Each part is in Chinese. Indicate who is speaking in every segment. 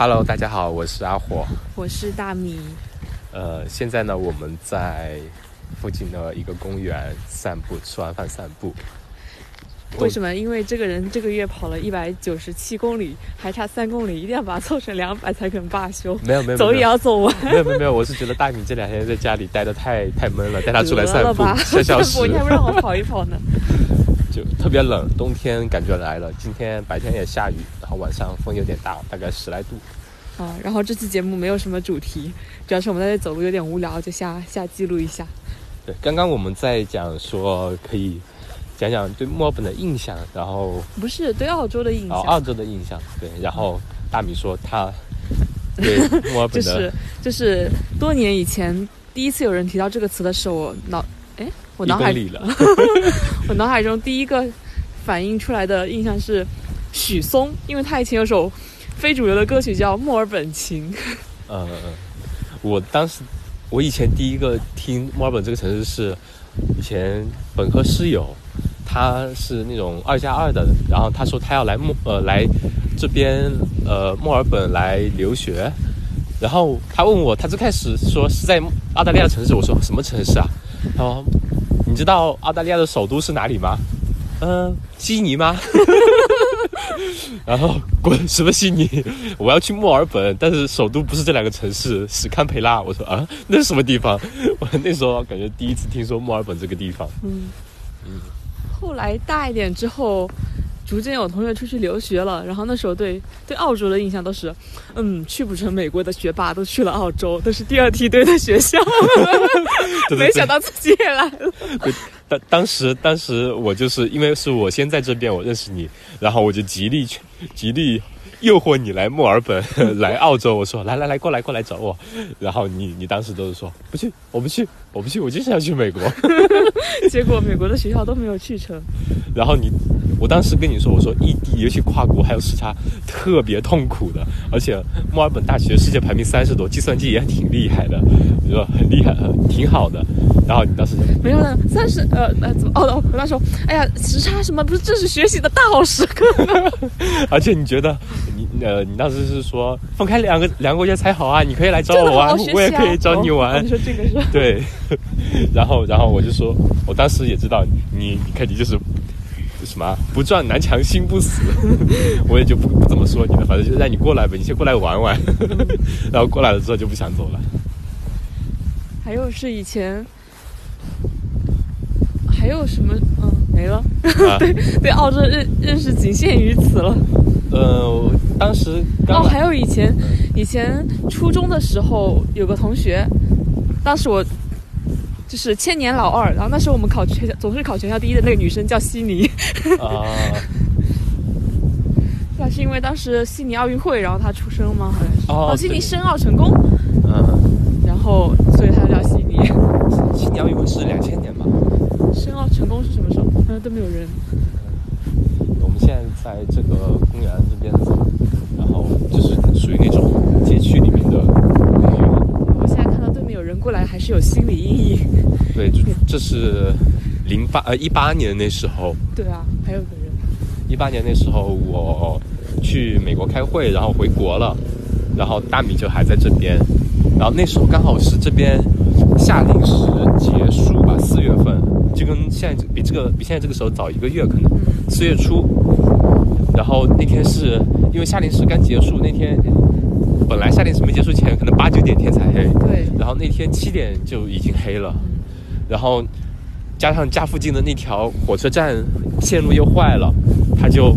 Speaker 1: Hello，大家好，我是阿火。
Speaker 2: 我是大米。
Speaker 1: 呃，现在呢，我们在附近的一个公园散步，吃完饭散步。
Speaker 2: 为什么？因为这个人这个月跑了一百九十七公里，还差三公里，一定要把它凑成两百才肯罢休。
Speaker 1: 没有没有，
Speaker 2: 走也要走完。
Speaker 1: 没有没有没有，我是觉得大米这两天在家里待的太太闷了，带他出来散步，
Speaker 2: 消
Speaker 1: 消食。
Speaker 2: 你还不让我跑一跑呢？
Speaker 1: 就特别冷，冬天感觉来了。今天白天也下雨，然后晚上风有点大，大概十来度。
Speaker 2: 啊，然后这期节目没有什么主题，主要是我们在这走路有点无聊，就下下记录一下。
Speaker 1: 对，刚刚我们在讲说可以。讲讲对墨尔本的印象，然后
Speaker 2: 不是对澳洲的印象，哦，
Speaker 1: 澳洲的印象，对。然后大米说他 对墨尔本的，
Speaker 2: 就是就是多年以前第一次有人提到这个词的时候，我脑哎，我脑海
Speaker 1: 里了，
Speaker 2: 我脑海中第一个反映出来的印象是许嵩，因为他以前有首非主流的歌曲叫《墨尔本情》。
Speaker 1: 呃，我当时我以前第一个听墨尔本这个城市是以前本科室友。他是那种二加二的，然后他说他要来墨呃来这边呃墨尔本来留学，然后他问我，他最开始说是在澳大利亚城市，我说什么城市啊？他说你知道澳大利亚的首都是哪里吗？嗯，悉尼吗？然后滚什么悉尼？我要去墨尔本，但是首都不是这两个城市，是堪培拉。我说啊，那是什么地方？我那时候感觉第一次听说墨尔本这个地方。嗯
Speaker 2: 嗯。后来大一点之后，逐渐有同学出去留学了，然后那时候对对澳洲的印象都是，嗯，去不成美国的学霸都去了澳洲，都是第二梯队的学校，没想到自己也来了。
Speaker 1: 当当时当时我就是因为是我先在这边我认识你，然后我就极力去极力。诱惑你来墨尔本，来澳洲，我说来来来，过来过来找我，然后你你当时都是说不去，我不去，我不去，我就是要去美国，
Speaker 2: 结果美国的学校都没有去成，
Speaker 1: 然后你。我当时跟你说，我说异地尤其跨国还有时差，特别痛苦的。而且墨尔本大学世界排名三十多，计算机也挺厉害的，你说很厉害，挺好的。然后你当时
Speaker 2: 没有呢，三十呃呃怎么？哦哦，我那时说哎呀，时差什么不是这是学习的大好时刻。
Speaker 1: 而且你觉得你呃你当时是说分开两个两个国家才好啊？你可以来找我玩，我也可以找你玩。
Speaker 2: 你说这个是？
Speaker 1: 对。然后然后我就说，我当时也知道你你肯定就是。什么不撞南墙心不死，我也就不不怎么说你了，反正就让你过来呗，你先过来玩玩，然后过来了之后就不想走了。
Speaker 2: 还有是以前，还有什么？嗯，没了。对对，澳洲认认识仅限于此了。
Speaker 1: 呃，当时
Speaker 2: 哦，还有以前以前初中的时候有个同学，当时我。就是千年老二，然后那时候我们考全校总是考全校第一的那个女生叫悉尼。啊。那是因为当时悉尼奥运会，然后她出生吗？好像是。哦。悉尼申奥成功。嗯。然后，所以她叫悉尼。
Speaker 1: 悉尼奥运会是两千年吧？
Speaker 2: 申奥成功是什么时候？嗯，都没有人。
Speaker 1: 我们现在在这个公园这边，然后就是属于那种街区里面的。
Speaker 2: 过来还是有心理阴影。
Speaker 1: 对，这是零八呃一八年那时候。
Speaker 2: 对啊，还有个人。
Speaker 1: 一八年那时候我去美国开会，然后回国了，然后大米就还在这边，然后那时候刚好是这边夏令时结束吧，四月份，就跟现在比这个比现在这个时候早一个月可能，四月初。然后那天是因为夏令时刚结束那天。本来夏令时没结束前，可能八九点天才黑。
Speaker 2: 对。
Speaker 1: 然后那天七点就已经黑了，然后加上家附近的那条火车站线路又坏了，他就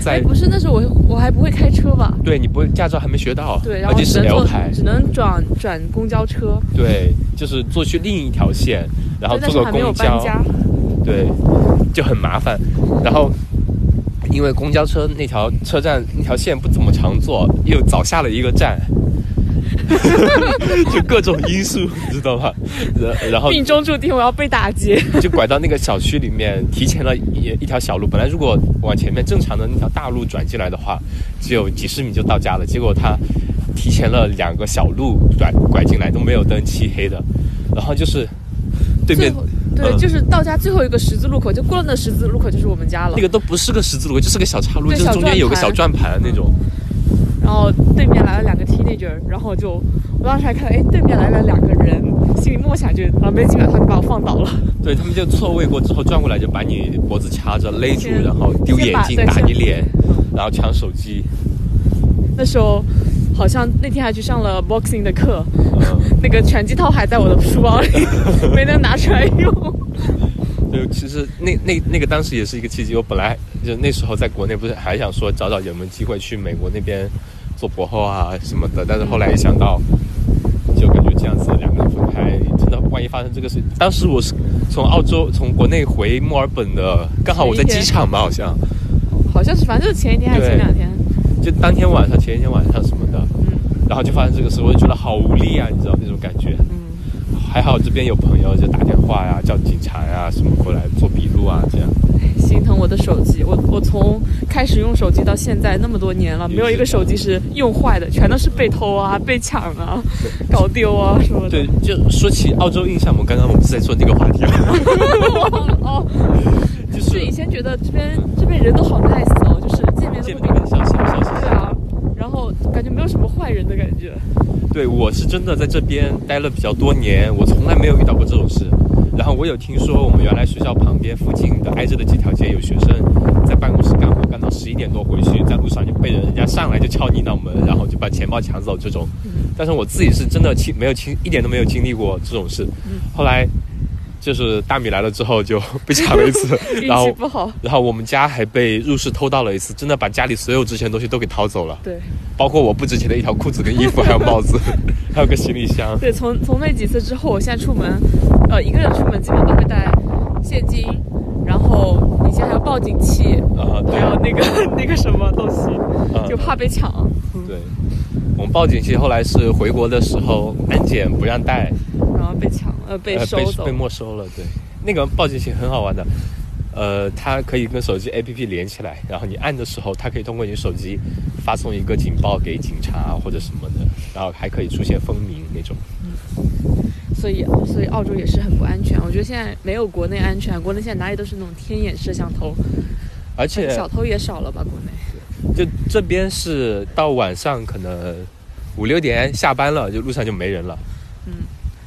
Speaker 1: 在。
Speaker 2: 不是，那时候我我还不会开车吧？
Speaker 1: 对你不会，驾照还没学到。
Speaker 2: 对，然后只能坐，只能转转公交车。
Speaker 1: 对，就是坐去另一条线，然后坐个公交。对，就很麻烦，然后。因为公交车那条车站那条线不怎么常坐，又早下了一个站，就各种因素，你知道吧？然然后
Speaker 2: 命中注定我要被打劫，
Speaker 1: 就拐到那个小区里面，提前了一一条小路。本来如果往前面正常的那条大路转进来的话，只有几十米就到家了。结果他提前了两个小路拐拐进来，都没有灯，漆黑的。然后就是对面。
Speaker 2: 对，就是到家最后一个十字路口，就过了那十字路口就是我们家了。
Speaker 1: 那个都不是个十字路口，就是个小岔路，就是中间有个小转盘那种。
Speaker 2: 然后对面来了两个 teenager，然后就我当时还看，哎，对面来了两个人，心里默想就，然后没几秒他就把我放倒了。
Speaker 1: 对他们就错位过之后转过来就把你脖子掐着勒住，然后丢眼镜打你脸，然后抢手机。
Speaker 2: 那时候好像那天还去上了 boxing 的课，
Speaker 1: 嗯，
Speaker 2: 那个拳击套还在我的书包里，没能拿出来用。
Speaker 1: 对，其实那那那个当时也是一个契机。我本来就那时候在国内不是还想说找找有没有机会去美国那边做博后啊什么的，但是后来一想到，就感觉这样子两个人分开，真的万一发生这个事，当时我是从澳洲从国内回墨尔本的，刚好我在机场吧，好像
Speaker 2: 好像是，反正就是前一天还是前两天。
Speaker 1: 就当天晚上前一天晚上什么然后就发生这个事，我就觉得好无力啊，你知道那种感觉。
Speaker 2: 嗯，
Speaker 1: 还好这边有朋友就打电话呀，叫警察呀什么过来做笔录啊，这样。
Speaker 2: 心疼我的手机。我我从开始用手机到现在那么多年了，没有一个手机是用坏的，全都是被偷啊、被抢啊、搞丢啊什么的。
Speaker 1: 对，就说起澳洲印象，我们刚刚我们是在说那个话题
Speaker 2: 哦。
Speaker 1: 就是
Speaker 2: 以前觉得这边这边人都好 nice 哦，就是见面都
Speaker 1: 见
Speaker 2: 会比
Speaker 1: 面笑笑笑笑。
Speaker 2: 然后感觉没有什么坏人的感觉。
Speaker 1: 对，我是真的在这边待了比较多年，我从来没有遇到过这种事。然后我有听说，我们原来学校旁边附近的挨着的几条街，有学生在办公室干活干到十一点多回去，在路上就被人人家上来就敲你脑门，然后就把钱包抢走这种。但是我自己是真的亲没有亲一点都没有经历过这种事。后来就是大米来了之后就 被抢了一次，
Speaker 2: 运
Speaker 1: 然后
Speaker 2: 气不好。
Speaker 1: 然后我们家还被入室偷盗了一次，真的把家里所有值钱的东西都给掏走了，
Speaker 2: 对
Speaker 1: 包括我不值钱的一条裤子跟衣服，还有帽子，还有个行李箱。
Speaker 2: 对，从从那几次之后，我现在出门，呃，一个人出门基本都会带现金，然后以前还有报警器，
Speaker 1: 啊，对
Speaker 2: 还有那个那个什么东西，
Speaker 1: 啊
Speaker 2: 就怕被抢。
Speaker 1: 对，我们报警器后来是回国的时候安检不让带，
Speaker 2: 然后被抢，呃，被
Speaker 1: 呃
Speaker 2: 收走。
Speaker 1: 被没收了。对，那个报警器很好玩的，呃，它可以跟手机 APP 连起来，然后你按的时候，它可以通过你手机发送一个警报给警察或者什么的，然后还可以出现蜂鸣那种。
Speaker 2: 所以所以澳洲也是很不安全。我觉得现在没有国内安全，国内现在哪里都是那种天眼摄像头，
Speaker 1: 而且
Speaker 2: 小偷也少了吧？国内。
Speaker 1: 就这边是到晚上可能五六点下班了，就路上就没人了。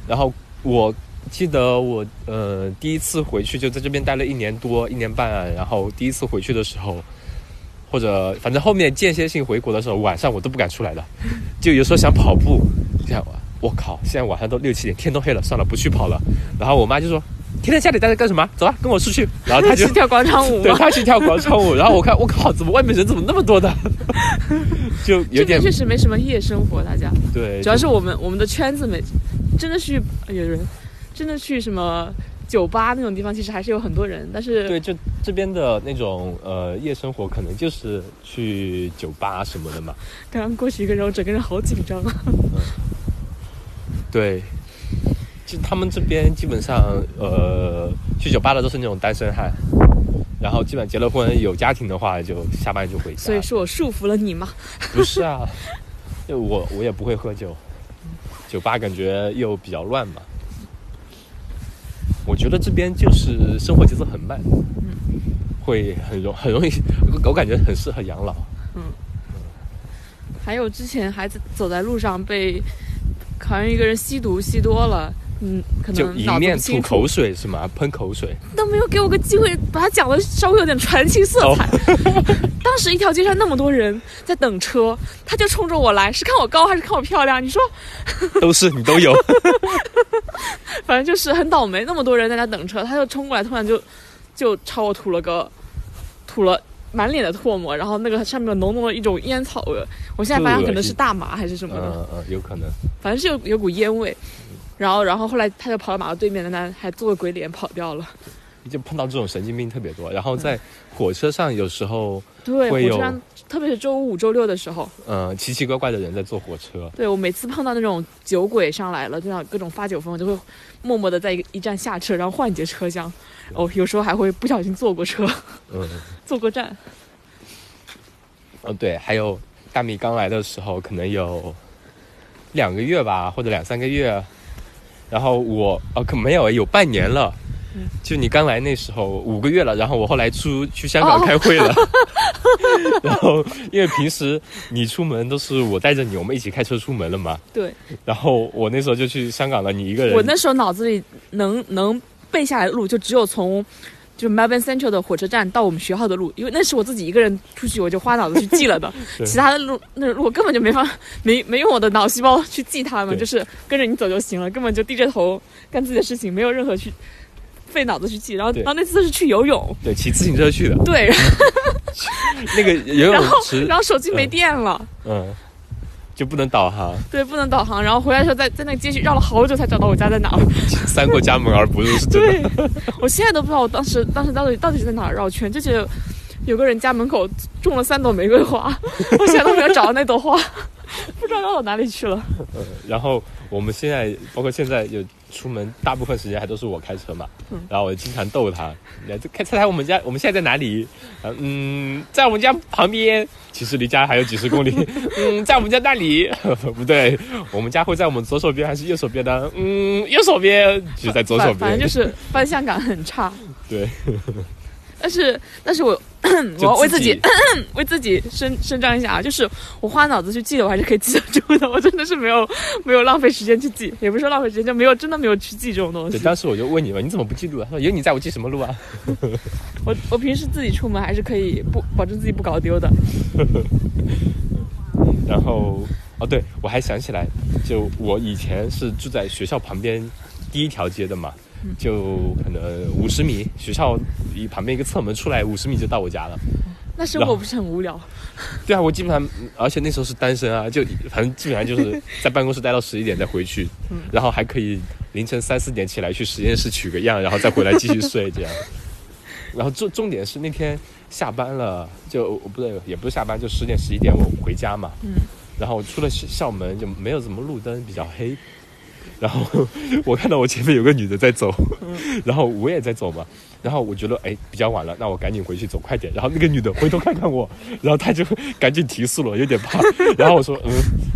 Speaker 1: 然后我记得我呃第一次回去就在这边待了一年多一年半、然后第一次回去的时候，或者反正后面间歇性回国的时候，晚上我都不敢出来的，就有时候想跑步，这样我靠，现在晚上都六七点，天都黑了，算了，不去跑了。然后我妈就说：“天天家里待着干什么？走啊，跟我出去。”然后他就
Speaker 2: 去跳广场舞
Speaker 1: 对他？去跳广场舞，然后我看 我靠，怎么外面人怎么那么多的，就有点
Speaker 2: 确实没什么夜生活，大家
Speaker 1: 对，
Speaker 2: 主要是我们我们的圈子没真的去有人真的去什么酒吧那种地方，其实还是有很多人，但是
Speaker 1: 对，就这边的那种呃夜生活，可能就是去酒吧什么的嘛。
Speaker 2: 刚刚过去一个人，我整个人好紧张啊。
Speaker 1: 对，就他们这边基本上呃去酒吧的都是那种单身汉，然后基本结了婚有家庭的话，就下班就回家。
Speaker 2: 所以是我束缚了你吗？
Speaker 1: 不是啊，就我我也不会喝酒，酒吧感觉又比较乱嘛。我觉得这边就是生活节奏很慢，嗯会很容很容易，我感觉很适合养老。
Speaker 2: 嗯还有之前还在走在路上被好像一个人吸毒吸多了，嗯，可能就
Speaker 1: 一面吐口水是吗？喷口水，
Speaker 2: 都没有给我个机会把它讲的稍微有点传奇色彩。当时一条街上那么多人在等车，他就冲着我来，是看我高还是看我漂亮？你说，
Speaker 1: 都是你都有。
Speaker 2: 反正就是很倒霉，那么多人在那等车，他就冲过来，突然就就朝我吐了个吐了。满脸的唾沫，然后那个上面有浓浓的一种烟草味，我现在发现可能是大麻还是什么的，
Speaker 1: 嗯嗯，有可能。
Speaker 2: 反正是有有股烟味。然后，然后后来他就跑到马路对面的那，还做个鬼脸跑掉了。
Speaker 1: 就碰到这种神经病特别多，然后在火车上有时候，
Speaker 2: 对，
Speaker 1: 会有
Speaker 2: 火车上，特别是周五、周六的时候，
Speaker 1: 嗯，奇奇怪怪的人在坐火车。
Speaker 2: 对我每次碰到那种酒鬼上来了，就像各种发酒疯，我就会默默的在一个一站下车，然后换一节车厢。哦，有时候还会不小心坐过车，
Speaker 1: 嗯，
Speaker 2: 坐过站。
Speaker 1: 哦对，还有大米刚来的时候，可能有两个月吧，或者两三个月。然后我啊，可没有，有半年了。就你刚来那时候五个月了，然后我后来出去香港开会了，然后因为平时你出门都是我带着你，我们一起开车出门了嘛，
Speaker 2: 对，
Speaker 1: 然后我那时候就去香港了，你一个人，
Speaker 2: 我那时候脑子里能能背下来的路就只有从。就是 Melbourne Central 的火车站到我们学校的路，因为那是我自己一个人出去，我就花脑子去记了的。其他的路，那路我根本就没法没没用我的脑细胞去记它们，就是跟着你走就行了，根本就低着头干自己的事情，没有任何去费脑子去记。然后，然后那次是去游泳，
Speaker 1: 对骑自行车去的，
Speaker 2: 对，然
Speaker 1: 那个游泳
Speaker 2: 后
Speaker 1: 池，
Speaker 2: 然后手机没电了，
Speaker 1: 嗯，就不能导航，
Speaker 2: 对，不能导航。然后回来的时候，在在那个街区绕了好久才找到我家在哪儿。
Speaker 1: 三过家门而不入是真
Speaker 2: 对。，我现在都不知道我当时当时到底到底是在哪儿绕圈，就觉得有个人家门口种了三朵玫瑰花，我现在都没有找到那朵花，不知道绕到哪里去了。
Speaker 1: 嗯，然后我们现在包括现在有出门，大部分时间还都是我开车嘛。
Speaker 2: 嗯
Speaker 1: 然后我经常逗他，来这开猜猜我们家我们现在在哪里？啊嗯，在我们家旁边，其实离家还有几十公里。嗯，在我们家那里，不对，我们家会在我们左手边还是右手边呢？嗯，右手边，其实在左手边。
Speaker 2: 反反正就是方向感很差。
Speaker 1: 对，
Speaker 2: 但是但是我我要为自己 为自己伸伸张一下啊，就是我花脑子去记的，我还是可以记得住的。我真的是没有没有浪费时间去记，也不是说浪费时间，就没有真的没有去记这种东
Speaker 1: 对，
Speaker 2: 西。
Speaker 1: 当时我就问你嘛，你怎么不记录啊？他说有你在我记什么录啊？
Speaker 2: 我 我平时自己出门还是可以不保证自己不搞丢的。
Speaker 1: 然后哦，对，我还想起来，就我以前是住在学校旁边第一条街的嘛，就可能五十米，学校离旁边一个侧门出来五十米就到我家了。
Speaker 2: 那生活不是很无聊？
Speaker 1: 对啊，我基本上，而且那时候是单身啊，就反正基本上就是在办公室待到十一点再回去，然后还可以凌晨三四点起来去实验室取个样，然后再回来继续睡这样。然后重重点是那天下班了，就不对，也不是下班，就十点十一点我回家嘛。
Speaker 2: 嗯。
Speaker 1: 然后出了校校门就没有什么路灯，比较黑。然后 我看到我前面有个女的在走，然后我也在走嘛。然后我觉得哎比较晚了，那我赶紧回去走快点。然后那个女的回头看看我，然后她就赶紧提速了，有点怕。然后我说嗯，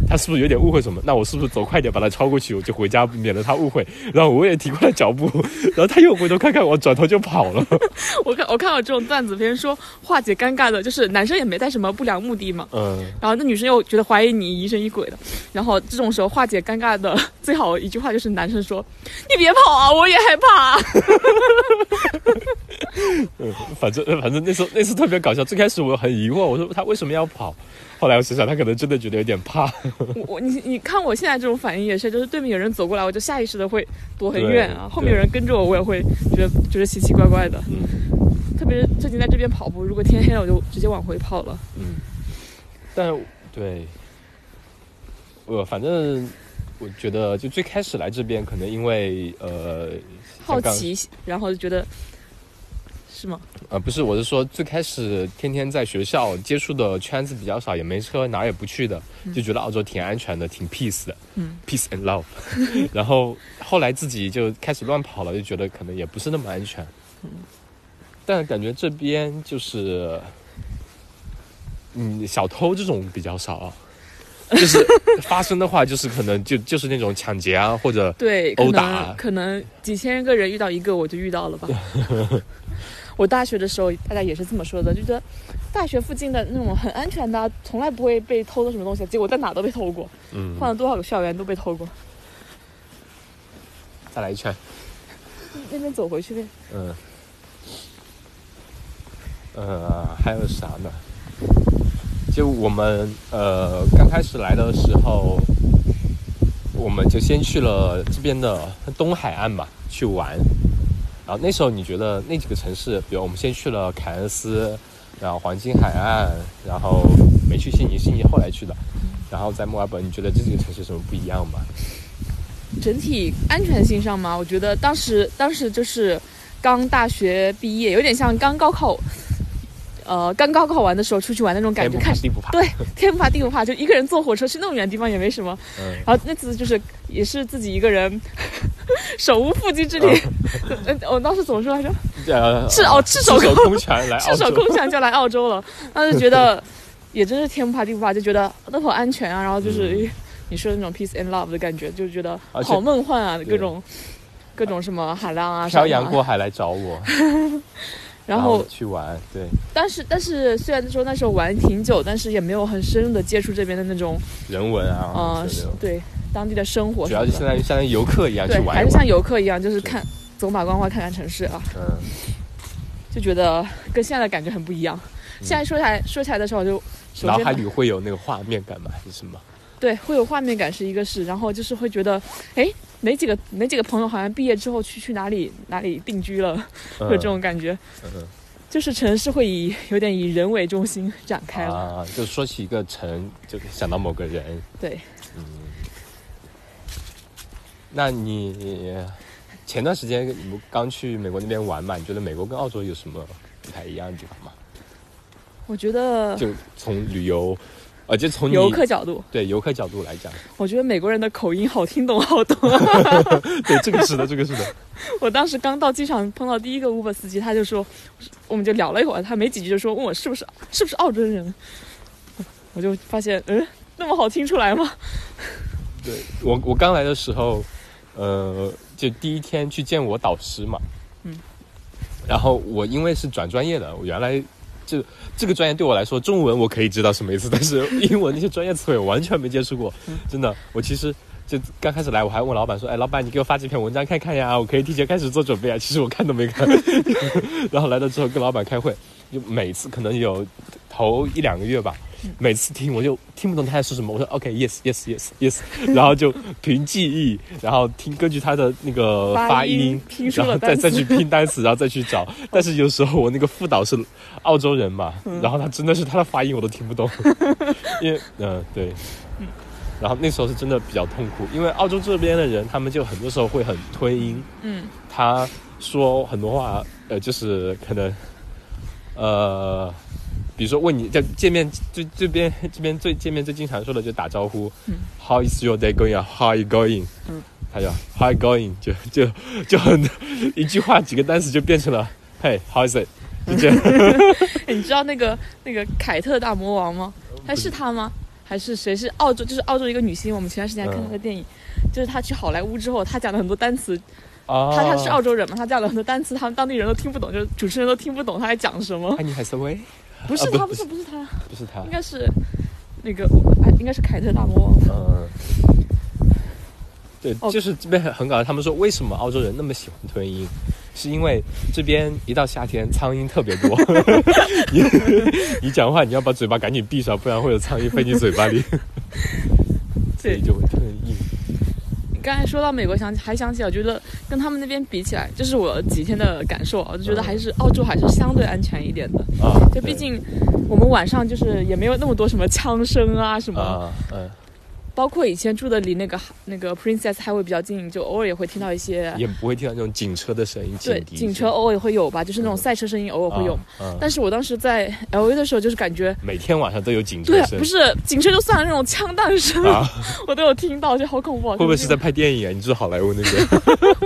Speaker 1: 她是不是有点误会什么？那我是不是走快点把她超过去，我就回家，免得她误会。然后我也提快了脚步，然后她又回头看看我，转头就跑了。
Speaker 2: 我看我看到这种段子，别人说化解尴尬的，就是男生也没带什么不良目的嘛，
Speaker 1: 嗯，
Speaker 2: 然后那女生又觉得怀疑你疑神疑鬼的，然后这种时候化解尴尬的最好一句话就是男生说：“你别跑啊，我也害怕、啊。
Speaker 1: 反正反正那时候那次特别搞笑。最开始我很疑惑，我说他为什么要跑？后来我想想，他可能真的觉得有点怕。
Speaker 2: 我”我你你看我现在这种反应也是，就是对面有人走过来，我就下意识的会躲很远啊，后面有人跟着我，我也会觉得觉得奇奇怪怪的。
Speaker 1: 嗯
Speaker 2: 特别是最近在这边跑步，如果天黑了，我就直接往回跑了。
Speaker 1: 嗯，但对，我反正我觉得就最开始来这边，可能因为呃
Speaker 2: 好奇，然后就觉得是吗？
Speaker 1: 呃，不是，我是说最开始天天在学校接触的圈子比较少，也没车，哪儿也不去的，就觉得澳洲挺安全的，挺 peace 的，
Speaker 2: 嗯
Speaker 1: ，peace and love。然后后来自己就开始乱跑了，就觉得可能也不是那么安全。嗯但感觉这边就是，嗯，小偷这种比较少，就是 发生的话，就是可能就就是那种抢劫啊，或者
Speaker 2: 对，
Speaker 1: 殴打
Speaker 2: 能可能几千个人遇到一个，我就遇到了吧。我大学的时候，大家也是这么说的，就觉得大学附近的那种很安全的啊，从来不会被偷的什么东西，结果在哪都被偷过，
Speaker 1: 嗯，
Speaker 2: 换了多少个校园都被偷过。
Speaker 1: 再来一圈，
Speaker 2: 那边走回去呗。
Speaker 1: 嗯，呃，还有啥呢？就我们呃刚开始来的时候，我们就先去了这边的东海岸吧，去玩。然后那时候你觉得那几个城市，比如我们先去了凯恩斯，然后黄金海岸，然后没去悉尼，悉尼后来去的。然后在墨尔本，你觉得这几个城市有什么不一样吗？
Speaker 2: 整体安全性上嘛，我觉得当时当时就是刚大学毕业，有点像刚高考，呃，刚高考完的时候出去玩那种感觉，看
Speaker 1: 怕地不怕。
Speaker 2: 对，天不怕地不怕，就一个人坐火车去那么远的地方也没什么。
Speaker 1: 嗯，
Speaker 2: 然后那次就是也是自己一个人，手无缚鸡之力。呃 我当时怎么说来着？
Speaker 1: 呃，
Speaker 2: 赤哦赤手
Speaker 1: 空拳来，
Speaker 2: 赤手空拳就来澳洲了。当时觉得也真是天不怕地不怕，就觉得那好安全啊。然后就是、
Speaker 1: 嗯
Speaker 2: 你说的那种 peace and love 的感觉，就觉得好梦幻啊，各种各种什么海浪啊，
Speaker 1: 漂洋过海来找我，
Speaker 2: 然后
Speaker 1: 去玩，对，
Speaker 2: 但是但是虽然说那时候玩挺久，但是也没有很深入的接触这边的那种
Speaker 1: 人文啊，
Speaker 2: 呃对当地的生活的，
Speaker 1: 主要就相当于相当于游客一样去，玩
Speaker 2: 还是像游客一样，就是看走马观花看看城市啊，
Speaker 1: 嗯，
Speaker 2: 就觉得跟现在的感觉很不一样。现在说起来说起来的时候就
Speaker 1: 脑海里会有那个画面感吗？还是什么？
Speaker 2: 对会有画面感是一个事，然后就是会觉得哎哪几个哪几个朋友好像毕业之后去去哪里哪里定居了，
Speaker 1: 会
Speaker 2: 有这种感觉。
Speaker 1: 嗯
Speaker 2: 就是城市会以有点以人为中心展开了，
Speaker 1: 啊，就说起一个城，就想到某个人。
Speaker 2: 对，嗯
Speaker 1: 那你前段时间你不刚去美国那边玩嘛？你觉得美国跟澳洲有什么不太一样的地方吗？
Speaker 2: 我觉得
Speaker 1: 就从旅游，呃，就从你
Speaker 2: 游客角度，
Speaker 1: 对游客角度来讲，
Speaker 2: 我觉得美国人的口音好听懂好多。
Speaker 1: 对这个是的，这个是的，
Speaker 2: 我当时刚到机场碰到第一个 Uber 司机，他就说，我们就聊了一会儿，他没几句就说问我是不是是不是澳洲人，我就发现，嗯，那么好听出来吗？
Speaker 1: 对我我刚来的时候，呃，就第一天去见我导师嘛，
Speaker 2: 嗯，
Speaker 1: 然后我因为是转专业的，我原来就这个专业对我来说，中文我可以知道什么意思，但是英文那些专业词汇我完全没接触过，真的，我其实。就刚开始来，我还问老板说：“哎，老板，你给我发几篇文章看看呀，我可以提前开始做准备啊。”其实我看都没看。然后来了之后跟老板开会，就每次可能有头一两个月吧，每次听我就听不懂他在说什么。我说 OK，yes，yes，yes，yes，然后就凭记忆，然后听根据他的那个发音，然后。再再去拼单词，然后再去找。但是有时候我那个副导是澳洲人嘛，
Speaker 2: 嗯
Speaker 1: 然后他真的是他的发音我都听不懂，因为嗯、对。然后那时候是真的比较痛苦，因为澳洲这边的人，他们就很多时候会很推音，
Speaker 2: 嗯，
Speaker 1: 他说很多话，呃，就是可能，呃，比如说问你在见面最这边这边最见面最经常说的就打招呼、
Speaker 2: 嗯
Speaker 1: h o w is your day going 啊？How are you going？
Speaker 2: 嗯，
Speaker 1: 他就 How are you going？就就就很一句话几个单词就变成了 Hey，how is it？就这样。
Speaker 2: 哎，你知道那个那个凯特大魔王吗？还是他吗？还是谁是澳洲？就是澳洲一个女星。我们前段时间还看她的电影，就是她去好莱坞之后，她讲了很多单词，
Speaker 1: 啊，
Speaker 2: 她她是澳洲人嘛，她讲了很多单词，他们当地人都听不懂，就是主持人都听不懂她在讲什么。
Speaker 1: 安妮海瑟薇
Speaker 2: 不是他，
Speaker 1: 啊不
Speaker 2: 不是不是他，
Speaker 1: 不是他
Speaker 2: 应，该是那个，哎，应该是凯特大魔王。
Speaker 1: 嗯。对，
Speaker 2: 哦
Speaker 1: 就是这边很很搞笑。他们说为什么澳洲人那么喜欢吞音，是因为这边一到夏天苍蝇特别多，你你讲话你要把嘴巴赶紧闭上，不然会有苍蝇飞进嘴巴里，所以，就会吞音。
Speaker 2: 你刚才说到美国，想起还想起，我觉得跟他们那边比起来，就是我几天的感受啊，我就觉得还是澳洲还是相对安全一点的。
Speaker 1: 啊，
Speaker 2: 就毕竟我们晚上就是也没有那么多什么枪声啊什么，
Speaker 1: 啊，嗯，
Speaker 2: 包括以前住的离那个那个 Princess Highway 比较近，就偶尔也会听到一些
Speaker 1: 也不会听到那种警车的声音，
Speaker 2: 对警车偶尔也会有吧，就是那种赛车声音偶尔会有。
Speaker 1: 啊，啊
Speaker 2: 但是我当时在 L A 的时候，就是感觉
Speaker 1: 每天晚上都有警
Speaker 2: 对
Speaker 1: 车，声
Speaker 2: 不。是警车就算了，那种枪弹声、
Speaker 1: 啊，
Speaker 2: 我都有听到，就好恐怖啊。
Speaker 1: 会不会是在拍电影啊？你住好莱坞那边？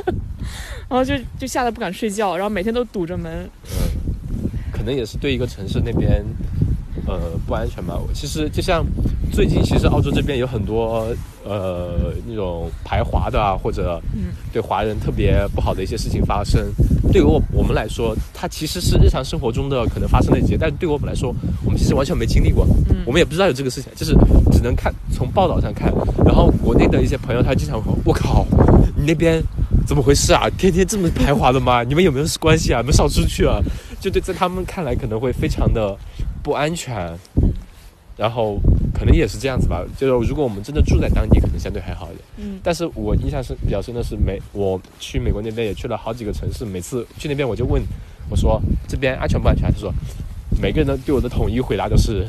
Speaker 2: 然后就就吓得不敢睡觉，然后每天都堵着门。
Speaker 1: 嗯，可能也是对一个城市那边，呃，不安全吧。其实就像最近，其实澳洲这边有很多呃那种排华的啊，或者
Speaker 2: 嗯
Speaker 1: 对华人特别不好的一些事情发生。对于我我们来说，它其实是日常生活中的可能发生的一些，但是对我们来说，我们其实完全没经历过，
Speaker 2: 嗯
Speaker 1: 我们也不知道有这个事情，就是只能看从报道上看。然后国内的一些朋友，他经常会说：“我靠，你那边怎么回事啊？天天这么排华的吗？你们有没有关系啊？你们少出去啊？”就对，在他们看来可能会非常的不安全。然后可能也是这样子吧，就是如果我们真的住在当地，可能相对还好一点。
Speaker 2: 嗯
Speaker 1: 但是我印象是比较深的是美，我去美国那边也去了好几个城市，每次去那边我就问我说这边安全不安全？他说每个人的对我的统一回答都是，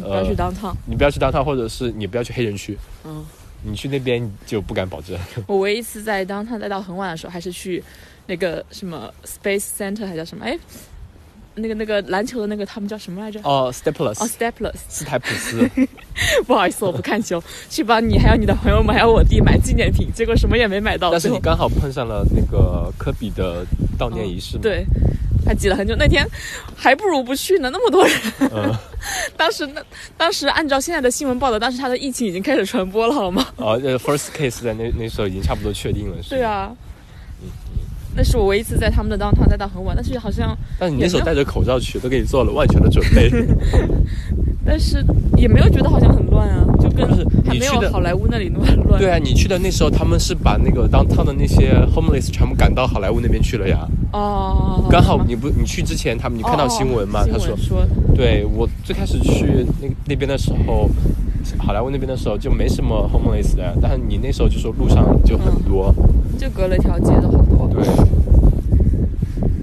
Speaker 2: 不要去当趟。
Speaker 1: 你不要去当趟，或者是你不要去黑人区，
Speaker 2: 嗯，
Speaker 1: 你去那边就不敢保证。
Speaker 2: 我唯一一次在当趟待到很晚的时候，还是去那个什么 Space Center 还叫什么？哎，那个那个篮球的那个他们叫什么来着？
Speaker 1: 哦，Staples，、
Speaker 2: 哦，Stepless，
Speaker 1: 斯台普斯，
Speaker 2: 不好意思，我不看球，去帮你还有你的朋友们还有我弟买纪念品，结果什么也没买到。
Speaker 1: 但是你刚好碰上了那个科比的悼念仪式嘛？，
Speaker 2: 对，还挤了很久。那天还不如不去呢，那么多人。
Speaker 1: 嗯，
Speaker 2: 当时那当时按照现在的新闻报道，当时他的疫情已经开始传播了，好吗？
Speaker 1: 哦，呃，first case 在那那时候已经差不多确定了，是吧
Speaker 2: 对，啊，那是我唯一一次在他们的 downtown 待到很晚，但是好像，
Speaker 1: 但你那时候戴着口罩去，都给你做了万全的准备。
Speaker 2: 但是也没有觉得好像很乱啊，就跟还没有
Speaker 1: 去
Speaker 2: 好莱坞那里那么乱。
Speaker 1: 对啊，你去的那时候，他们是把那个 downtown 的那些 homeless 全部赶到好莱坞那边去了呀。
Speaker 2: 哦，
Speaker 1: 刚好你不你去之前，他们你看到
Speaker 2: 哦
Speaker 1: 新闻嘛？
Speaker 2: 新
Speaker 1: 他说，
Speaker 2: 说
Speaker 1: 对我最开始去那那边的时候，好莱坞那边的时候就没什么 homeless 的，但是你那时候就说路上就很多。
Speaker 2: 就隔了一条街都好多，
Speaker 1: 对。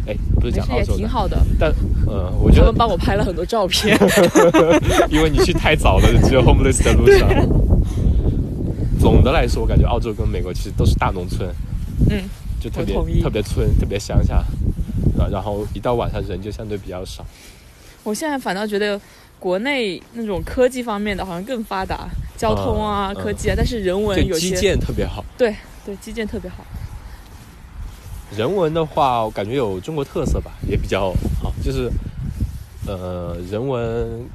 Speaker 1: 哎，不是讲澳洲的，
Speaker 2: 挺好的。
Speaker 1: 但嗯，我觉得
Speaker 2: 他们帮我拍了很多照片，
Speaker 1: 因为你去太早了，只有 homeless 的路上。总的来说，我感觉澳洲跟美国其实都是大农村，
Speaker 2: 嗯，
Speaker 1: 就特别特别村，特别乡下。啊，然后一到晚上人就相对比较少。
Speaker 2: 我现在反倒觉得国内那种科技方面的好像更发达，交通啊、科技啊，但是人文
Speaker 1: 对基
Speaker 2: 有些
Speaker 1: 建特别好。
Speaker 2: 对对基建特别好。
Speaker 1: 人文的话，我感觉有中国特色吧，也比较好。就是呃，人文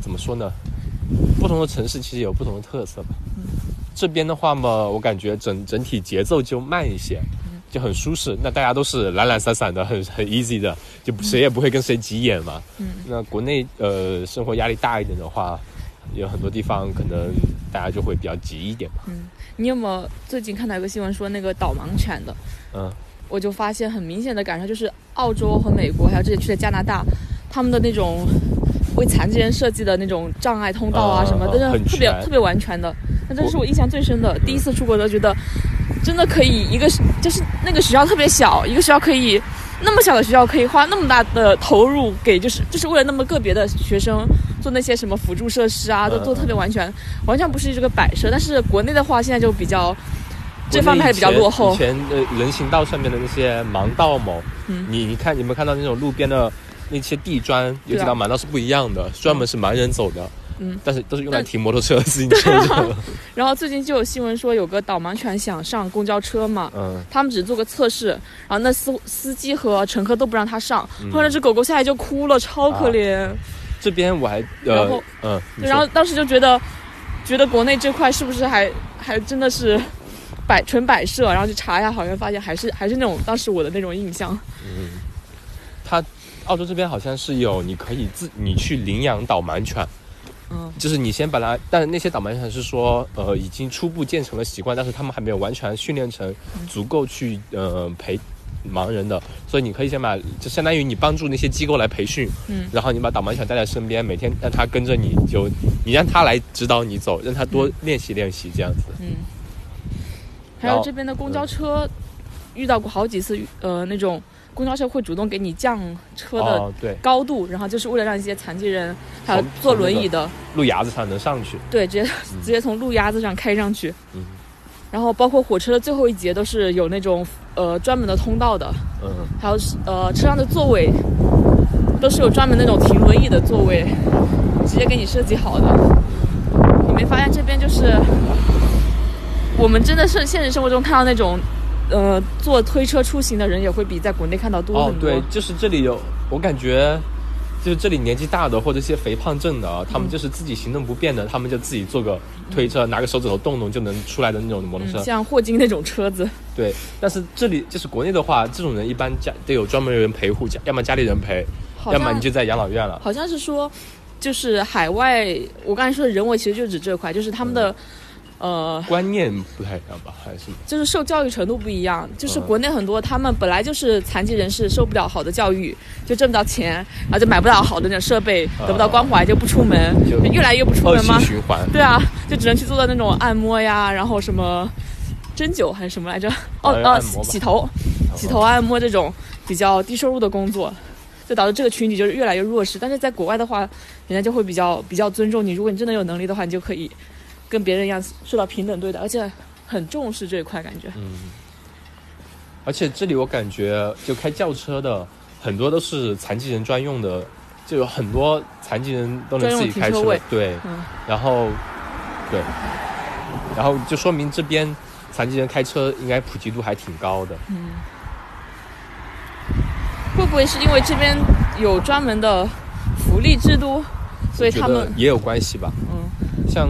Speaker 1: 怎么说呢？不同的城市其实有不同的特色吧。这边的话嘛，我感觉整整体节奏就慢一些，就很舒适。那大家都是懒懒散散的，很很 easy 的，就谁也不会跟谁急眼嘛。
Speaker 2: 嗯
Speaker 1: 那国内呃生活压力大一点的话，有很多地方可能大家就会比较急一点嘛。
Speaker 2: 嗯，你有没有最近看到一个新闻说那个导盲犬的？
Speaker 1: 嗯，
Speaker 2: 我就发现很明显的感受就是澳洲和美国，还有这里去的加拿大，他们的那种为残疾人设计的那种障碍通道啊
Speaker 1: 啊
Speaker 2: 什么，
Speaker 1: 啊
Speaker 2: 真的特别特别完全的。那这是我印象最深的。第一次出国都觉得，真的可以一个就是那个学校特别小，一个学校可以那么小的学校可以花那么大的投入给就是就是为了那么个别的学生做那些什么辅助设施啊，都
Speaker 1: 嗯
Speaker 2: 做特别完全，完全不是这个摆设。但是国内的话，现在就比较。这方面还比较落后
Speaker 1: 以。前呃人行道上面的那些盲道嘛，
Speaker 2: 嗯
Speaker 1: 你你看你有没有看到那种路边的那些地砖，有几道盲道是不一样的，专门是盲人走的。
Speaker 2: 嗯，
Speaker 1: 但是都是用来停摩托车、自行车的。
Speaker 2: 然后最近就有新闻说，有个导盲犬想上公交车嘛，
Speaker 1: 嗯，
Speaker 2: 他们只做个测试，然后那司司机和乘客都不让他上，
Speaker 1: 嗯
Speaker 2: 后来那只狗狗下来就哭了，超可怜。
Speaker 1: 这边我还呃
Speaker 2: 然后
Speaker 1: 嗯，
Speaker 2: 然后当时就觉得，觉得国内这块是不是还还真的是摆纯摆设？然后去查一下，好像发现还是还是那种当时我的那种印象。
Speaker 1: 嗯他澳洲这边好像是有你可以自你去领养导盲犬。
Speaker 2: 嗯。
Speaker 1: 就是你先把它，但那些导盲犬是说，呃，已经初步建成了习惯，但是他们还没有完全训练成足够去呃陪盲人的，所以你可以先把，就相当于你帮助那些机构来培训，
Speaker 2: 嗯。
Speaker 1: 然后你把导盲犬带在身边，每天让它跟着你，就你让它来指导你走，让它多练习练习这样子。
Speaker 2: 嗯，还有这边的公交车，遇到过好几次，呃，那种公交车会主动给你降车的高度，然后就是为了让一些残疾人还有坐轮椅的，
Speaker 1: 路牙子上能上去。
Speaker 2: 对，直接 直接从路牙子上开上去。
Speaker 1: 嗯
Speaker 2: 然后包括火车的最后一节都是有那种呃专门的通道的，
Speaker 1: 嗯，
Speaker 2: 还有呃车上的座位都是有专门那种停轮椅的座位，直接给你设计好的。你没发现这边就是我们真的是现实生活中看到那种呃坐推车出行的人也会比在国内看到多
Speaker 1: 哦
Speaker 2: 很，多。
Speaker 1: 对，就是这里有，我感觉。就是这里年纪大的或者一些肥胖症的啊，他们
Speaker 2: 嗯
Speaker 1: 就是自己行动不便的，他们就自己坐个推车，拿个手指头动动就能出来的那种摩托车。
Speaker 2: 嗯，像霍金那种车子，
Speaker 1: 对，但是这里就是国内的话，这种人一般家得有专门人陪护，家要么家里人陪，要么你就在养老院了。
Speaker 2: 好像是说，就是海外，我刚才说的人为其实就指这块，就是他们的，呃，
Speaker 1: 观念不太一样吧？还是
Speaker 2: 就是受教育程度不一样。就是
Speaker 1: 嗯
Speaker 2: 国内很多他们本来就是残疾人士，受不了好的教育，就挣不到钱，然后就买不到好的那种设备，得不到关怀，就不出门，越来越不出门
Speaker 1: 吗。循环。
Speaker 2: 对啊，就只能去做到那种按摩呀，然后什么针灸还是什么来着？哦哦，洗头、洗头、按摩这种比较低收入的工作，就导致这个群体就是越来越弱势。但是在国外的话，人家就会比较比较尊重你，如果你真的有能力的话，你就可以跟别人一样受到平等对待，而且很重视这一块感觉。
Speaker 1: 嗯，而且这里我感觉，就开轿车的很多都是残疾人专用的，就有很多残疾人都能自己开车
Speaker 2: 车。
Speaker 1: 对，
Speaker 2: 嗯，
Speaker 1: 然后对，然后就说明这边残疾人开车应该普及度还挺高的。
Speaker 2: 嗯会不会是因为这边有专门的福利制度，所以他们
Speaker 1: 也有关系吧。
Speaker 2: 嗯
Speaker 1: 像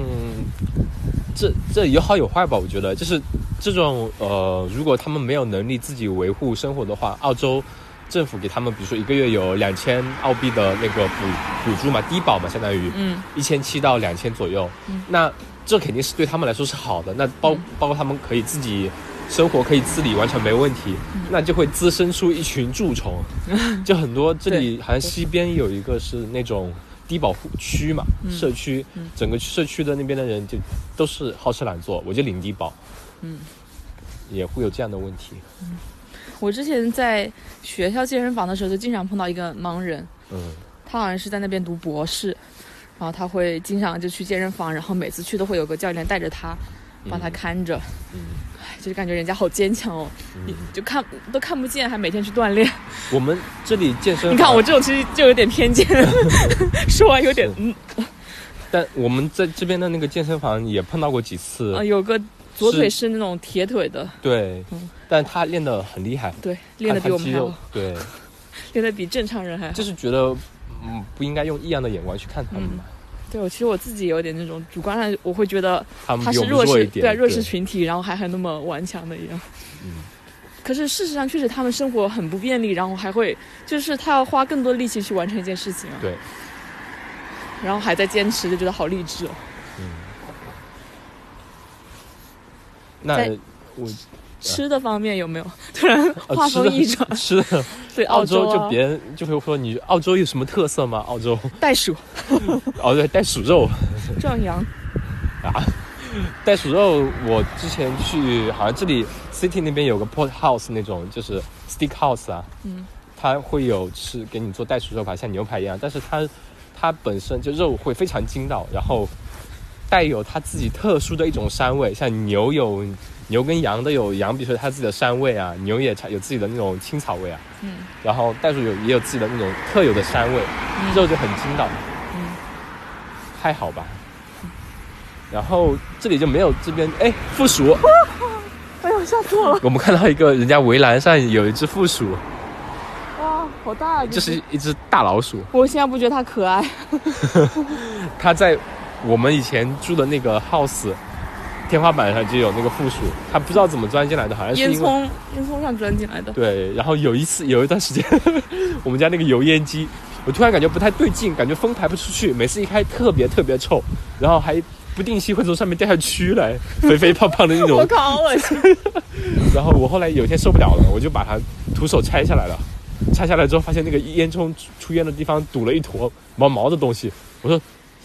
Speaker 1: 这这有好有坏吧，我觉得就是这种呃，如果他们没有能力自己维护生活的话，澳洲政府给他们，比如说一个月有两千澳币的那个补补助嘛，低保嘛，相当于
Speaker 2: 嗯
Speaker 1: 一千七到两千左右。
Speaker 2: 嗯
Speaker 1: 那这肯定是对他们来说是好的。那包、
Speaker 2: 嗯
Speaker 1: 包括他们可以自己生活可以自理，完全没问题。
Speaker 2: 嗯
Speaker 1: 那就会滋生出一群蛀虫，就很多。这里好像西边有一个是那种低保户区嘛，
Speaker 2: 嗯
Speaker 1: 社区，
Speaker 2: 嗯。
Speaker 1: 整个社区的那边的人就都是好吃懒做，我就领低保，
Speaker 2: 嗯。
Speaker 1: 也会有这样的问题。嗯。
Speaker 2: 我之前在学校健身房的时候，就经常碰到一个盲人，
Speaker 1: 嗯。
Speaker 2: 他好像是在那边读博士，然后他会经常就去健身房，然后每次去都会有个教练带着他，帮他看着，
Speaker 1: 嗯。
Speaker 2: 唉就是感觉人家好坚强哦，你
Speaker 1: 嗯，
Speaker 2: 就看都看不见，还每天去锻炼。
Speaker 1: 我们这里健身，
Speaker 2: 你看我这种其实就有点偏见，说完有点嗯。
Speaker 1: 但我们在这边的那个健身房也碰到过几次，
Speaker 2: 啊，有个左腿是那种铁腿的，
Speaker 1: 对，
Speaker 2: 嗯。
Speaker 1: 但他练得很厉害，
Speaker 2: 对，练得
Speaker 1: 他他肌肉
Speaker 2: 比我们还好，，
Speaker 1: 对，
Speaker 2: 练得比正常人还好。
Speaker 1: 就是觉得嗯不应该用异样的眼光去看他们嘛，
Speaker 2: 对我其实我自己有点那种主观上，我会觉得
Speaker 1: 他
Speaker 2: 是弱势，
Speaker 1: 弱一点，
Speaker 2: 对啊弱势群体，然后还很那么顽强的一样。
Speaker 1: 嗯
Speaker 2: 可是事实上，确实他们生活很不便利，然后还会就是他要花更多力气去完成一件事情啊，
Speaker 1: 对，
Speaker 2: 然后还在坚持，就觉得好励志哦。
Speaker 1: 嗯。那我
Speaker 2: 吃的方面有没有突然
Speaker 1: 呃
Speaker 2: 话锋一转？
Speaker 1: 吃的
Speaker 2: 对
Speaker 1: 澳洲
Speaker 2: 啊。
Speaker 1: 就别人就会说你澳洲有什么特色吗？澳洲。
Speaker 2: 袋鼠、
Speaker 1: 哦对，袋鼠肉。
Speaker 2: 壮阳，
Speaker 1: 啊，袋鼠肉我之前去好像这里 city 那边有个 port house 那种就是 steak house 啊，
Speaker 2: 嗯。
Speaker 1: 它会有吃给你做袋鼠肉排，像牛排一样，但是它它本身就肉会非常筋道，然后带有它自己特殊的一种膻味，像牛有牛跟羊都有羊，比如说它自己的膻味啊，牛也有自己的那种青草味啊，
Speaker 2: 嗯
Speaker 1: 然后袋鼠有也有自己的那种特有的膻味，
Speaker 2: 嗯
Speaker 1: 肉就很筋道，
Speaker 2: 嗯，
Speaker 1: 还好吧。然后这里就没有这边哎负鼠，
Speaker 2: 哎呦吓死我了！
Speaker 1: 我们看到一个人家围栏上有一只负鼠，
Speaker 2: 哇，好大！
Speaker 1: 这是一只大老鼠，
Speaker 2: 我现在不觉得它可爱，
Speaker 1: 它在我们以前住的那个 house 天花板上就有那个负鼠，它不知道怎么钻进来的，好像是
Speaker 2: 烟囱烟囱上钻进来的。
Speaker 1: 对。然后有一次有一段时间，我们家那个油烟机，我突然感觉不太对劲，感觉风排不出去，每次一开特别特别臭，然后还不定期会从上面掉下蛆来，肥肥胖胖的那种。
Speaker 2: 我靠，好恶心！
Speaker 1: 然后我后来有一天受不了了，我就把它徒手拆下来了。拆下来之后，发现那个烟囱出出烟的地方堵了一坨毛毛的东西。我说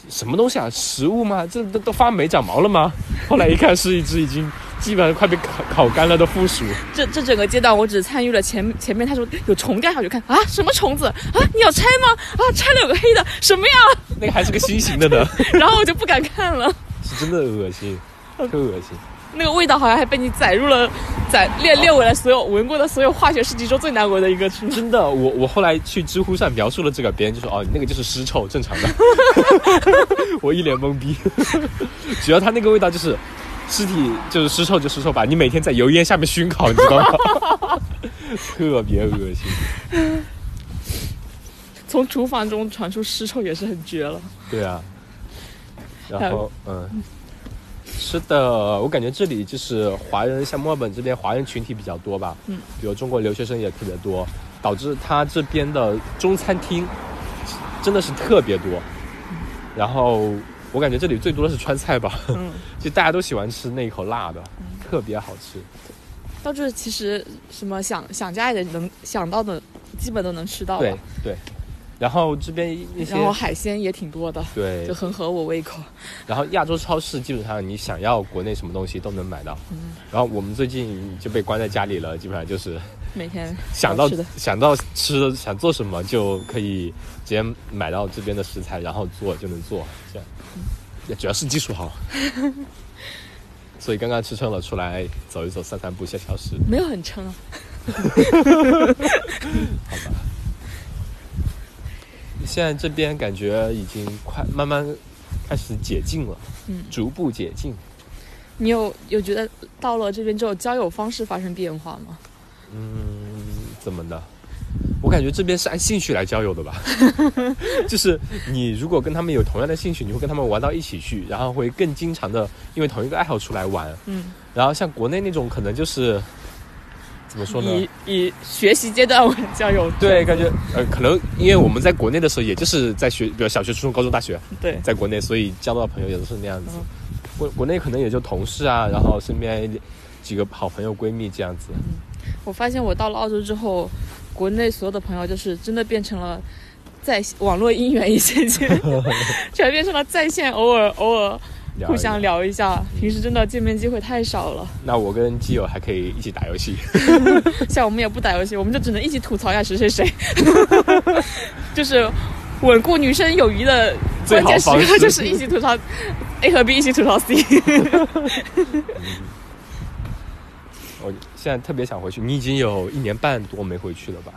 Speaker 1: 什么东西啊？食物吗？这都都发霉长毛了吗？后来一看，是一只已经基本上快被烤烤干了的负鼠。
Speaker 2: 这这整个阶段我只参与了前前面，他说有虫掉下去看啊，什么虫子啊？你要拆吗？啊，拆了有个黑的，什么呀？
Speaker 1: 那个还是个心形的呢，
Speaker 2: 然后我就不敢看了。
Speaker 1: 是真的恶心，特恶心。
Speaker 2: 那个味道好像还被你载入了，载列列为了所有闻过的所有化学试剂中最难闻的一个？
Speaker 1: 真的，我我后来去知乎上描述了这个，别人就说哦，那个就是尸臭，正常的。我一脸懵逼，主要它那个味道就是尸体就是尸臭就尸臭吧，你每天在油烟下面熏烤，你知道吗？特别恶心。
Speaker 2: 从厨房中传出尸臭也是很绝了。
Speaker 1: 对啊，然后嗯，吃的我感觉这里就是华人，像墨尔本这边华人群体比较多吧，
Speaker 2: 嗯，
Speaker 1: 比如中国留学生也特别多，导致他这边的中餐厅真的是特别多，然后我感觉这里最多的是川菜吧，
Speaker 2: 嗯，
Speaker 1: 就大家都喜欢吃那一口辣的，特别好吃。
Speaker 2: 到这其实什么想想家里的能想到的，基本都能吃到吧。
Speaker 1: 对。对，然后这边一些
Speaker 2: 然后海鲜也挺多的，
Speaker 1: 对
Speaker 2: 就，很合我胃口。
Speaker 1: 然后亚洲超市基本上你想要国内什么东西都能买到。
Speaker 2: 嗯
Speaker 1: 然后我们最近就被关在家里了，基本上就是
Speaker 2: 每天
Speaker 1: 想到想到吃的想做什么就可以直接买到这边的食材，然后做就能做，这样。也主要是技术好。所以刚刚吃撑了，出来走一走、散散步、下超市，
Speaker 2: 没有很撑啊。
Speaker 1: 好吧？现在这边感觉已经快慢慢开始解禁了，
Speaker 2: 嗯
Speaker 1: 逐步解禁。
Speaker 2: 你有有觉得到了这边之后交友方式发生变化吗？
Speaker 1: 嗯，怎么的？我感觉这边是按兴趣来交友的吧，就是你如果跟他们有同样的兴趣，你会跟他们玩到一起去，然后会更经常的因为同一个爱好出来玩。
Speaker 2: 嗯，
Speaker 1: 然后像国内那种可能就是怎么说呢？
Speaker 2: 以以学习阶段为交友，
Speaker 1: 对，感觉呃，可能因为我们在国内的时候，也就是在学，比如小学、初中、高中、大学，
Speaker 2: 对，
Speaker 1: 在国内，所以交到的朋友也都是那样子
Speaker 2: 嗯。
Speaker 1: 国国内可能也就同事啊，然后身边几个好朋友、闺蜜这样子。
Speaker 2: 我发现我到了澳洲之后，国内所有的朋友就是真的变成了在网络姻缘一线牵，全变成了在线偶尔偶尔
Speaker 1: 聊
Speaker 2: 互相聊一下，平时真的见面机会太少了。
Speaker 1: 那我跟基友还可以一起打游戏。
Speaker 2: 像我们也不打游戏，我们就只能一起吐槽一下谁谁谁，就是稳固女生友谊的关键时刻，就是一起吐槽 A 和 B 一起吐槽 C。
Speaker 1: 我现在特别想回去，你已经有一年半多没回去了吧？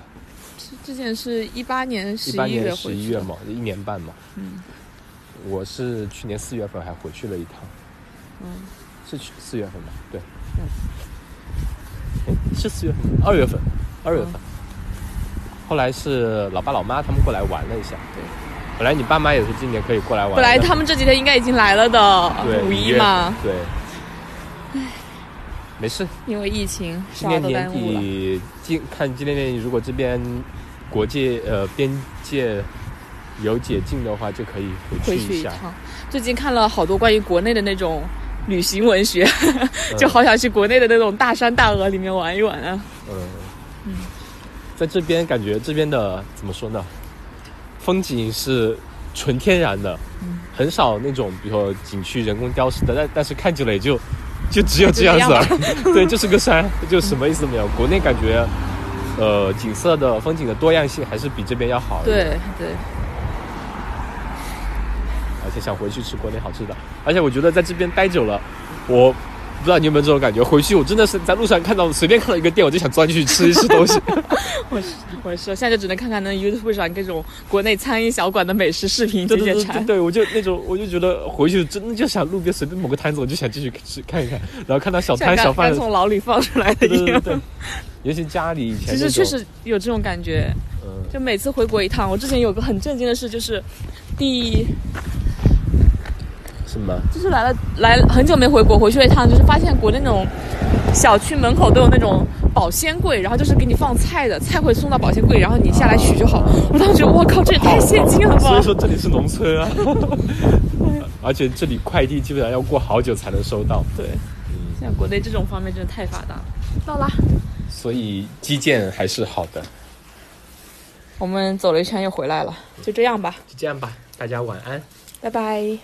Speaker 2: 之前是一八年十
Speaker 1: 一
Speaker 2: 月
Speaker 1: 年十一月嘛，一年半嘛。
Speaker 2: 嗯
Speaker 1: 我是去年四月份还回去了一趟，
Speaker 2: 嗯，
Speaker 1: 是去四月份吧？对。嗯，是四月份，二月份，二月份。
Speaker 2: 嗯
Speaker 1: 后来是老爸老妈他们过来玩了一下。
Speaker 2: 对。
Speaker 1: 本来你爸妈也是今年可以过来玩。
Speaker 2: 本来他们这几天应该已经来了的，
Speaker 1: 对
Speaker 2: 五一嘛，
Speaker 1: 对。没事，
Speaker 2: 因为疫情
Speaker 1: 今年年。底今看今年年底如果这边国界呃边界有解禁的话，就可以回
Speaker 2: 回
Speaker 1: 去一
Speaker 2: 趟。最近看了好多关于国内的那种旅行文学，
Speaker 1: 嗯
Speaker 2: 就好想去国内的那种大山大河里面玩一玩啊。
Speaker 1: 嗯嗯，在这边感觉这边的怎么说呢？风景是纯天然的，
Speaker 2: 嗯
Speaker 1: 很少那种比如说景区人工雕饰的，但但是看久了也就就只有这样子了。对，就是个山，就什么意思都没有。国内感觉，呃，景色的风景的多样性还是比这边要好一点。
Speaker 2: 对对，
Speaker 1: 想回去吃国内好吃的。而且我觉得在这边待久了，我不知道你有没有这种感觉，回去我真的是在路上看到随便看到一个店，我就想钻进去吃一吃东西。
Speaker 2: 我 是我是，现在就只能看看那 YouTube 上各种国内餐饮小馆的美食视频
Speaker 1: 对
Speaker 2: 解解馋。
Speaker 1: 对我就那种，我就觉得回去真的就想路边随便某个摊子，我就想进去吃看一看，然后看到小摊小贩
Speaker 2: 从牢里放出来的一样。
Speaker 1: 对对对对，尤其家里以前
Speaker 2: 其实确实有这种感觉，
Speaker 1: 嗯
Speaker 2: 就每次回国一趟，我之前有个很震惊的事，就是第
Speaker 1: 什么
Speaker 2: 就是来了来很久没回国，回去了一趟，就是发现国内那种小区门口都有那种保鲜柜，然后就是给你放菜的，菜会送到保鲜柜，然后你下来取就好。我当时觉得，我靠，这也太先进了吧！
Speaker 1: 所以说这里是农村啊，而且这里快递基本上要过好久才能收到，
Speaker 2: 对，
Speaker 1: 嗯，
Speaker 2: 像国内这种方面真的太发达了。到啦，
Speaker 1: 所以基建还是好的。
Speaker 2: 我们走了一圈又回来了，就这样吧，
Speaker 1: 就这样吧，大家晚安。
Speaker 2: 拜拜。